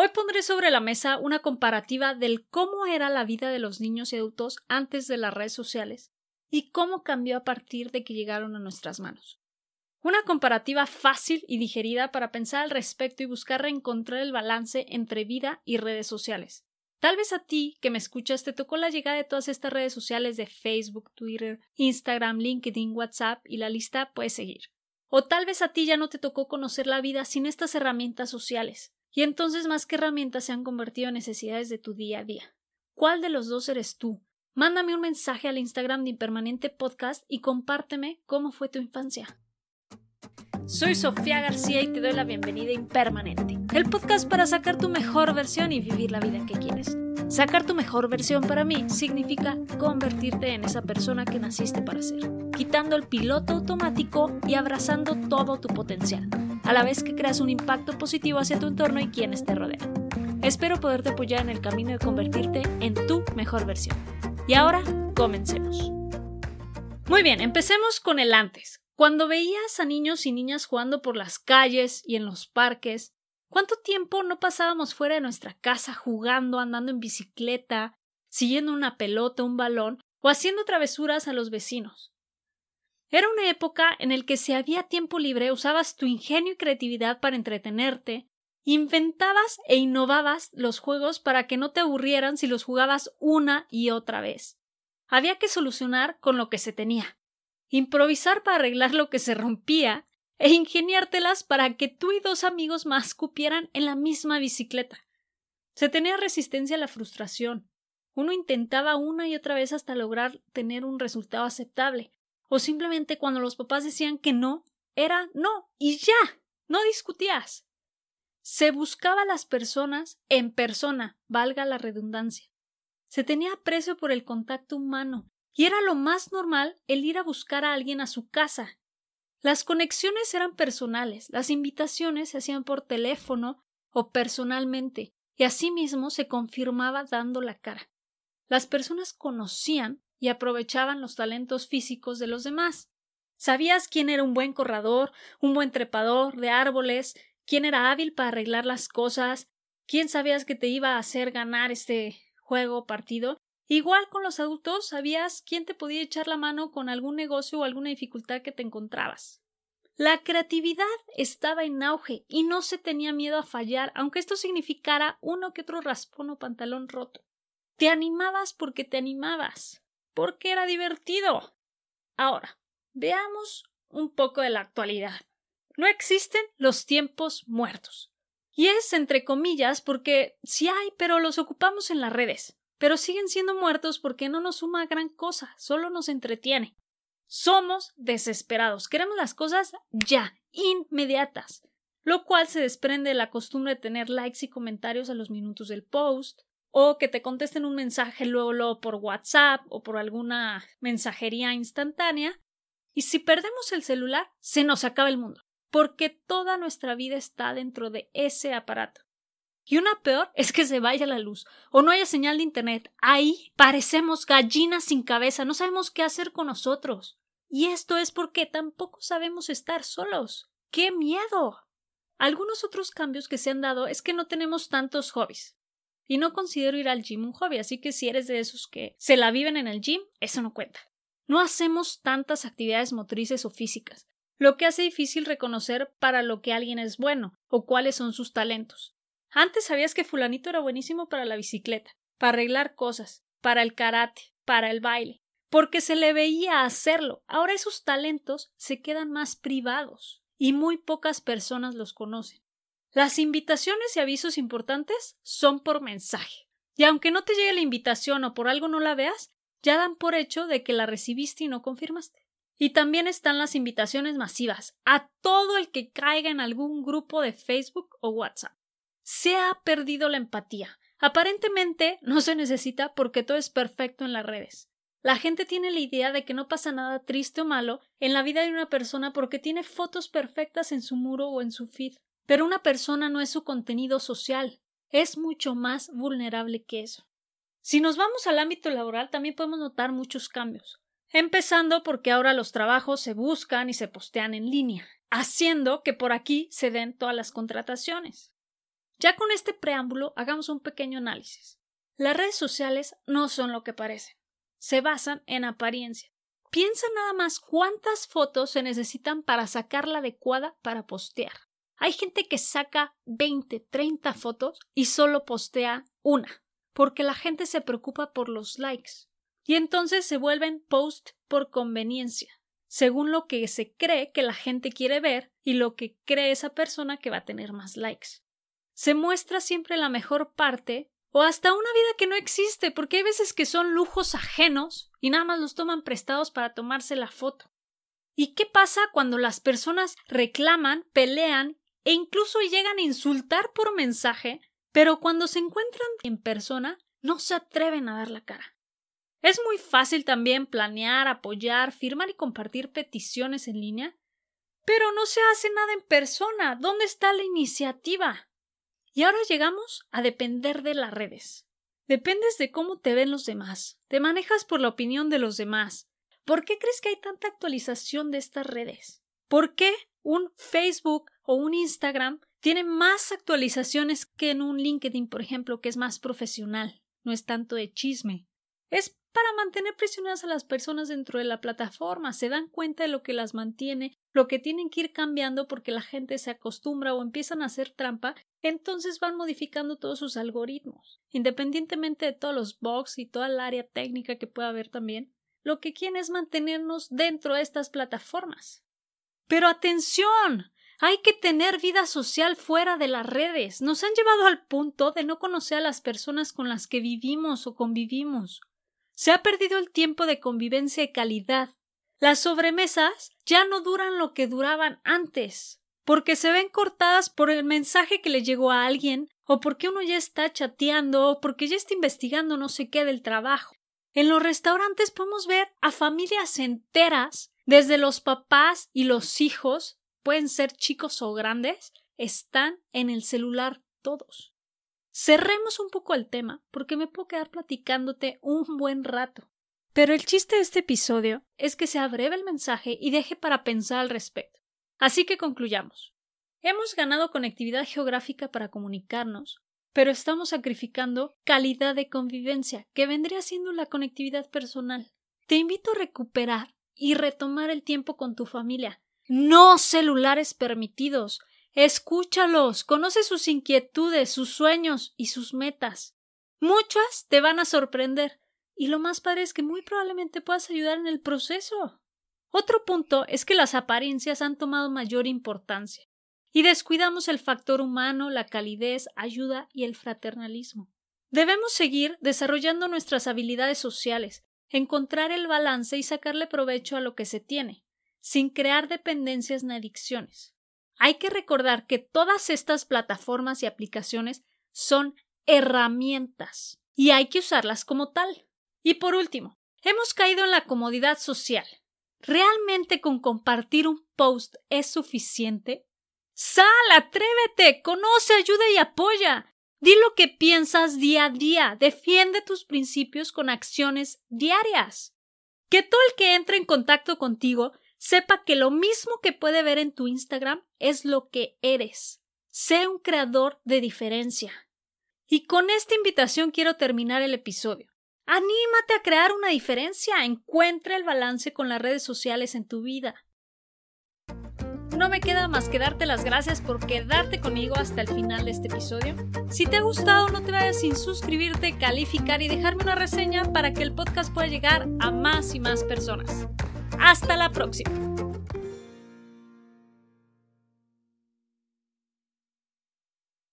Hoy pondré sobre la mesa una comparativa del cómo era la vida de los niños y adultos antes de las redes sociales y cómo cambió a partir de que llegaron a nuestras manos. Una comparativa fácil y digerida para pensar al respecto y buscar reencontrar el balance entre vida y redes sociales. Tal vez a ti, que me escuchas, te tocó la llegada de todas estas redes sociales de Facebook, Twitter, Instagram, LinkedIn, WhatsApp y la lista puede seguir. O tal vez a ti ya no te tocó conocer la vida sin estas herramientas sociales, y entonces más que herramientas se han convertido en necesidades de tu día a día. ¿Cuál de los dos eres tú? Mándame un mensaje al Instagram de Impermanente Podcast y compárteme cómo fue tu infancia. Soy Sofía García y te doy la bienvenida a Impermanente, el podcast para sacar tu mejor versión y vivir la vida que quieres. Sacar tu mejor versión para mí significa convertirte en esa persona que naciste para ser, quitando el piloto automático y abrazando todo tu potencial, a la vez que creas un impacto positivo hacia tu entorno y quienes te rodean. Espero poderte apoyar en el camino de convertirte en tu mejor versión. Y ahora, comencemos. Muy bien, empecemos con el antes. Cuando veías a niños y niñas jugando por las calles y en los parques, ¿cuánto tiempo no pasábamos fuera de nuestra casa jugando, andando en bicicleta, siguiendo una pelota, un balón o haciendo travesuras a los vecinos? Era una época en la que si había tiempo libre usabas tu ingenio y creatividad para entretenerte, inventabas e innovabas los juegos para que no te aburrieran si los jugabas una y otra vez. Había que solucionar con lo que se tenía improvisar para arreglar lo que se rompía e ingeniártelas para que tú y dos amigos más cupieran en la misma bicicleta. Se tenía resistencia a la frustración. Uno intentaba una y otra vez hasta lograr tener un resultado aceptable, o simplemente cuando los papás decían que no, era no, y ya, no discutías. Se buscaba a las personas en persona, valga la redundancia. Se tenía aprecio por el contacto humano, y era lo más normal el ir a buscar a alguien a su casa. Las conexiones eran personales, las invitaciones se hacían por teléfono o personalmente, y asimismo se confirmaba dando la cara. Las personas conocían y aprovechaban los talentos físicos de los demás. Sabías quién era un buen corredor, un buen trepador de árboles, quién era hábil para arreglar las cosas, quién sabías que te iba a hacer ganar este juego o partido, Igual con los adultos sabías quién te podía echar la mano con algún negocio o alguna dificultad que te encontrabas. La creatividad estaba en auge y no se tenía miedo a fallar, aunque esto significara uno que otro raspón o pantalón roto. Te animabas porque te animabas, porque era divertido. Ahora, veamos un poco de la actualidad. No existen los tiempos muertos. Y es entre comillas porque sí hay, pero los ocupamos en las redes pero siguen siendo muertos porque no nos suma gran cosa, solo nos entretiene. Somos desesperados, queremos las cosas ya, inmediatas, lo cual se desprende de la costumbre de tener likes y comentarios a los minutos del post, o que te contesten un mensaje luego, luego por WhatsApp o por alguna mensajería instantánea, y si perdemos el celular, se nos acaba el mundo, porque toda nuestra vida está dentro de ese aparato. Y una peor es que se vaya la luz o no haya señal de Internet. Ahí parecemos gallinas sin cabeza, no sabemos qué hacer con nosotros. Y esto es porque tampoco sabemos estar solos. ¡Qué miedo! Algunos otros cambios que se han dado es que no tenemos tantos hobbies. Y no considero ir al gym un hobby, así que si eres de esos que se la viven en el gym, eso no cuenta. No hacemos tantas actividades motrices o físicas, lo que hace difícil reconocer para lo que alguien es bueno o cuáles son sus talentos. Antes sabías que fulanito era buenísimo para la bicicleta, para arreglar cosas, para el karate, para el baile, porque se le veía hacerlo. Ahora esos talentos se quedan más privados y muy pocas personas los conocen. Las invitaciones y avisos importantes son por mensaje. Y aunque no te llegue la invitación o por algo no la veas, ya dan por hecho de que la recibiste y no confirmaste. Y también están las invitaciones masivas a todo el que caiga en algún grupo de Facebook o WhatsApp se ha perdido la empatía. Aparentemente no se necesita porque todo es perfecto en las redes. La gente tiene la idea de que no pasa nada triste o malo en la vida de una persona porque tiene fotos perfectas en su muro o en su feed. Pero una persona no es su contenido social, es mucho más vulnerable que eso. Si nos vamos al ámbito laboral también podemos notar muchos cambios. Empezando porque ahora los trabajos se buscan y se postean en línea, haciendo que por aquí se den todas las contrataciones. Ya con este preámbulo, hagamos un pequeño análisis. Las redes sociales no son lo que parecen. Se basan en apariencia. Piensa nada más cuántas fotos se necesitan para sacar la adecuada para postear. Hay gente que saca 20, 30 fotos y solo postea una, porque la gente se preocupa por los likes. Y entonces se vuelven post por conveniencia, según lo que se cree que la gente quiere ver y lo que cree esa persona que va a tener más likes. Se muestra siempre la mejor parte o hasta una vida que no existe, porque hay veces que son lujos ajenos y nada más los toman prestados para tomarse la foto. ¿Y qué pasa cuando las personas reclaman, pelean e incluso llegan a insultar por mensaje, pero cuando se encuentran en persona no se atreven a dar la cara? Es muy fácil también planear, apoyar, firmar y compartir peticiones en línea, pero no se hace nada en persona. ¿Dónde está la iniciativa? Y ahora llegamos a depender de las redes. Dependes de cómo te ven los demás. Te manejas por la opinión de los demás. ¿Por qué crees que hay tanta actualización de estas redes? ¿Por qué un Facebook o un Instagram tiene más actualizaciones que en un LinkedIn, por ejemplo, que es más profesional? No es tanto de chisme. Es para mantener prisioneras a las personas dentro de la plataforma. Se dan cuenta de lo que las mantiene, lo que tienen que ir cambiando porque la gente se acostumbra o empiezan a hacer trampa, entonces van modificando todos sus algoritmos. Independientemente de todos los bugs y toda el área técnica que pueda haber también, lo que quieren es mantenernos dentro de estas plataformas. Pero atención. Hay que tener vida social fuera de las redes. Nos han llevado al punto de no conocer a las personas con las que vivimos o convivimos. Se ha perdido el tiempo de convivencia y calidad. Las sobremesas ya no duran lo que duraban antes, porque se ven cortadas por el mensaje que le llegó a alguien, o porque uno ya está chateando, o porque ya está investigando no sé qué del trabajo. En los restaurantes podemos ver a familias enteras, desde los papás y los hijos, pueden ser chicos o grandes, están en el celular todos. Cerremos un poco el tema, porque me puedo quedar platicándote un buen rato. Pero el chiste de este episodio es que se abreve el mensaje y deje para pensar al respecto. Así que concluyamos. Hemos ganado conectividad geográfica para comunicarnos, pero estamos sacrificando calidad de convivencia, que vendría siendo la conectividad personal. Te invito a recuperar y retomar el tiempo con tu familia. No celulares permitidos, Escúchalos, conoce sus inquietudes, sus sueños y sus metas. Muchas te van a sorprender, y lo más padre es que muy probablemente puedas ayudar en el proceso. Otro punto es que las apariencias han tomado mayor importancia, y descuidamos el factor humano, la calidez, ayuda y el fraternalismo. Debemos seguir desarrollando nuestras habilidades sociales, encontrar el balance y sacarle provecho a lo que se tiene, sin crear dependencias ni adicciones. Hay que recordar que todas estas plataformas y aplicaciones son herramientas y hay que usarlas como tal. Y por último, hemos caído en la comodidad social. ¿Realmente con compartir un post es suficiente? Sal, atrévete, conoce, ayuda y apoya. Di lo que piensas día a día, defiende tus principios con acciones diarias. Que todo el que entre en contacto contigo sepa que lo mismo que puede ver en tu Instagram es lo que eres. Sé un creador de diferencia. Y con esta invitación quiero terminar el episodio. Anímate a crear una diferencia. Encuentra el balance con las redes sociales en tu vida. No me queda más que darte las gracias por quedarte conmigo hasta el final de este episodio. Si te ha gustado, no te vayas sin suscribirte, calificar y dejarme una reseña para que el podcast pueda llegar a más y más personas. Hasta la próxima.